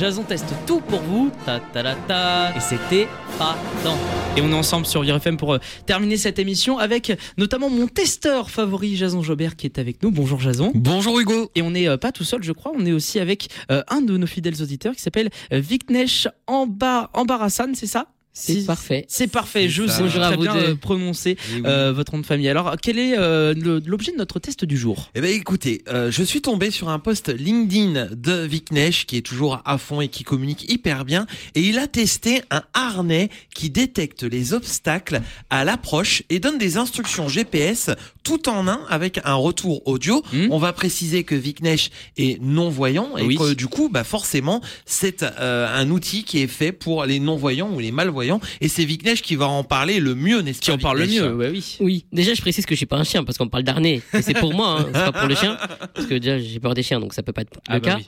Jason teste tout pour vous. Ta ta ta ta. Et c'était pas tant. Et on est ensemble sur VRFM pour euh, terminer cette émission avec notamment mon testeur favori, Jason Jobert, qui est avec nous. Bonjour Jason. Bonjour Hugo. Et on n'est euh, pas tout seul, je crois. On est aussi avec euh, un de nos fidèles auditeurs qui s'appelle Viknesh Amba Ambarassan, c'est ça? C'est Si- parfait. C'est parfait. Je Bonjour à très vous bien euh, prononcer Eh oui. euh, votre nom de famille. Alors, quel est euh, l'objet de notre test du jour? Eh ben écoutez, euh, je suis tombé sur un post LinkedIn de Viknesh qui est toujours à fond et qui communique hyper bien et il a testé un harnais qui détecte les obstacles à l'approche et donne des instructions GPS tout en un avec un retour audio. Hmm. On va préciser que Viknesh est non-voyant et Oui. que du coup, bah forcément, c'est euh, un outil qui est fait pour les non-voyants ou les malvoyants et c'est Viknesh qui va en parler le mieux, n'est-ce Qui pas en parle le mieux Ouais, oui. Oui, déjà je précise que je suis pas un chien parce qu'on parle d'arnais. Et c'est pour moi, hein, c'est pas pour le chien. Parce que déjà j'ai peur des chiens donc ça peut pas être le Ah bah cas. oui.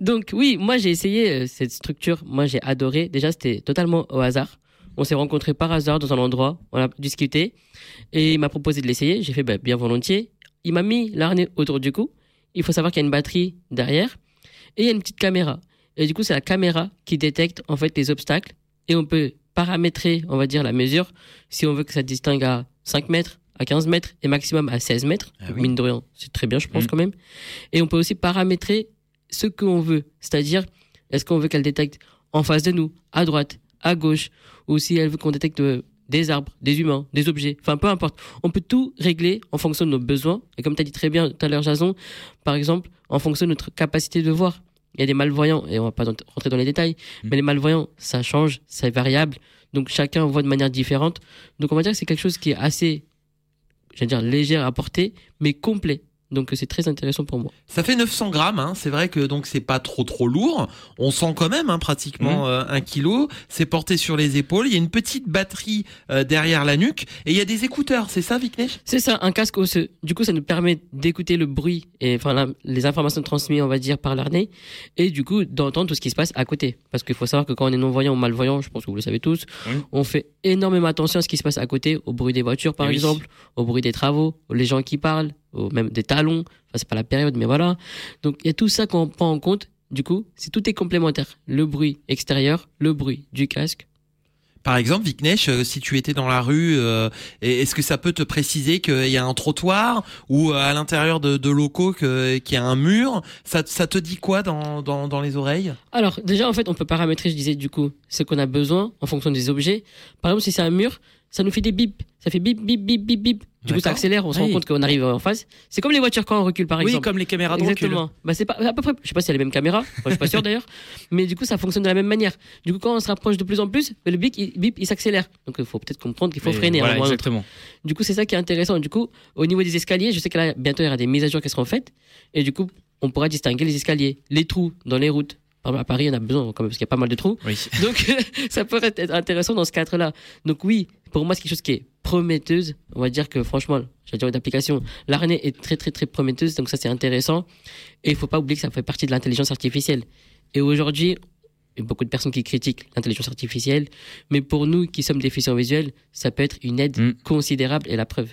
Donc oui, moi j'ai essayé euh, cette structure, moi j'ai adoré. Déjà c'était totalement au hasard. On s'est rencontrés par hasard dans un endroit, on a discuté et il m'a proposé de l'essayer. J'ai fait bah, bien volontiers. Il m'a mis l'arnais autour du cou. Il faut savoir qu'il y a une batterie derrière et il y a une petite caméra. Et du coup c'est la caméra qui détecte en fait les obstacles et on peut paramétrer, on va dire, la mesure si on veut que ça distingue à 5 mètres, à 15 mètres et maximum à 16 mètres. Ah oui. Mine de rien, c'est très bien, je pense Mm. quand même. Et on peut aussi paramétrer ce qu'on veut. C'est-à-dire, est-ce qu'on veut qu'elle détecte en face de nous, à droite, à gauche, ou si elle veut qu'on détecte euh, des arbres, des humains, des objets, enfin peu importe. On peut tout régler en fonction de nos besoins. Et comme tu as dit très bien tout à l'heure, Jason, par exemple, en fonction de notre capacité de voir. Il y a des malvoyants, et on va pas rentrer dans les détails, mais les malvoyants, ça change, c'est variable. Donc chacun voit de manière différente. Donc on va dire que c'est quelque chose qui est assez, j'allais dire, léger à porter, mais complet. Donc c'est très intéressant pour moi. Ça fait 900 grammes, hein. c'est vrai que donc c'est pas trop trop lourd. On sent quand même hein, pratiquement euh, un kilo. C'est porté sur les épaules. Il y a une petite batterie euh, derrière la nuque et il y a des écouteurs. C'est ça, Viknesh C'est ça, un casque osseux. Du coup, ça nous permet d'écouter le bruit et enfin la- les informations transmises, on va dire, par l'arnais, et du coup d'entendre tout ce qui se passe à côté. Parce qu'il faut savoir que quand on est non voyant ou malvoyant, je pense que vous le savez tous, on fait énormément attention à ce qui se passe à côté, au bruit des voitures par Oui. exemple, au bruit des travaux, les gens qui parlent, au même des talons. Enfin, c'est pas la période, mais voilà. Donc il y a tout ça qu'on prend en compte. Du coup, c'est tout est complémentaire. Le bruit extérieur, le bruit du casque. Par exemple, Viknesh, euh, si tu étais dans la rue, euh, est-ce que ça peut te préciser qu'il y a un trottoir ou euh, à l'intérieur de, de locaux qu'il y a un mur? Ça, ça te dit quoi dans, dans, dans les oreilles? Alors, déjà, en fait, on peut paramétrer, je disais, du coup, ce qu'on a besoin en fonction des objets. Par exemple, si c'est un mur, ça nous fait des bips. Ça fait bip, bip, bip, bip, bip. Du coup, ça accélère, on se Oui. rend compte qu'on arrive en face. C'est comme les voitures quand on recule, par Oui, exemple. comme les caméras de recul. Exactement. Bah, c'est pas, à peu près, je sais pas s'il y a les mêmes caméras. Enfin, je suis pas sûr d'ailleurs. Mais du coup, ça fonctionne de la même manière. Du coup, quand on se rapproche de plus en plus, le bip, il, bip, il s'accélère. Donc, il faut peut-être comprendre qu'il faut Mais freiner. un Voilà, à un exactement. Du coup, c'est ça qui est intéressant. Du coup, au niveau des escaliers, je sais que là, bientôt, il y aura des mises à jour qui seront faites. Et du coup, on pourra distinguer les escaliers, les trous dans les routes. À Paris, en a besoin quand même, parce qu'il y a pas mal de trous. Oui. Donc, ça pourrait être intéressant dans ce cadre-là. Donc, oui, pour moi, c'est quelque chose qui est prometteuse. On va dire que, franchement, j'ai dire une application. L'arnais est très, très, très prometteuse. Donc, ça, c'est intéressant. Et il faut pas oublier que ça fait partie de l'intelligence artificielle. Et aujourd'hui, il y a beaucoup de personnes qui critiquent l'intelligence artificielle. Mais pour nous qui sommes déficients visuels, ça peut être une aide Mm. considérable et la preuve.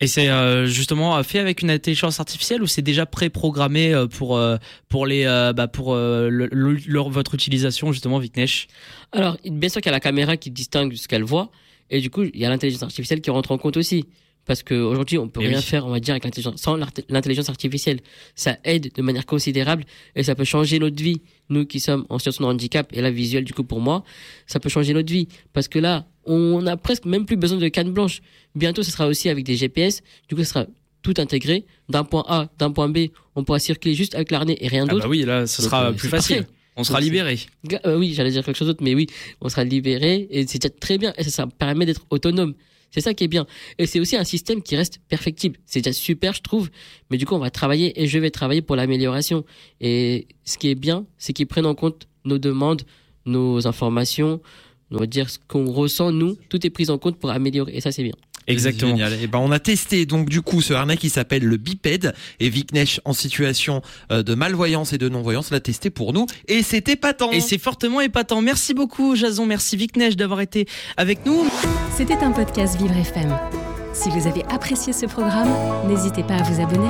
Et c'est euh, justement euh, fait avec une intelligence artificielle ou c'est déjà préprogrammé euh, pour pour les bah, pour le- le- leur- votre utilisation justement Viknesh? Alors, bien sûr qu'il y a la caméra qui distingue ce qu'elle voit, et du coup, il y a l'intelligence artificielle qui rentre en compte aussi. Parce qu'aujourd'hui, on peut Eh rien oui. faire, on va dire, avec l'intelligence, sans l'intelligence artificielle. Ça aide de manière considérable et ça peut changer notre vie. Nous qui sommes en situation de handicap, et là, visuel, du coup, pour moi, ça peut changer notre vie. Parce que là, on a presque même plus besoin de canne blanche. Bientôt, ce sera aussi avec des GPS. Du coup, ce sera tout intégré. D'un point A, d'un point B, on pourra circuler juste avec l'arnais et rien Ah d'autre. bah oui, là ce sera euh, plus facile. parfait. On sera libéré. Euh, oui, j'allais dire quelque chose d'autre, mais oui, on sera libéré et c'est déjà très bien et ça, ça permet d'être autonome. C'est ça qui est bien. Et c'est aussi un système qui reste perfectible. C'est déjà super, je trouve. Mais du coup, on va travailler et je vais travailler pour l'amélioration. Et ce qui est bien, c'est qu'ils prennent en compte nos demandes, nos informations, on va dire ce qu'on ressent, nous. Tout est pris en compte pour améliorer. Et ça, c'est bien. Exactement. Génial. Et ben on a testé donc du coup ce harnais qui s'appelle le bipède et Vicnesh en situation euh, de malvoyance et de non-voyance l'a testé pour nous et c'était épatant. Et c'est fortement épatant. Merci beaucoup Jason, merci Vicnesh d'avoir été avec nous. C'était un podcast Vivre FM. Si vous avez apprécié ce programme, n'hésitez pas à vous abonner.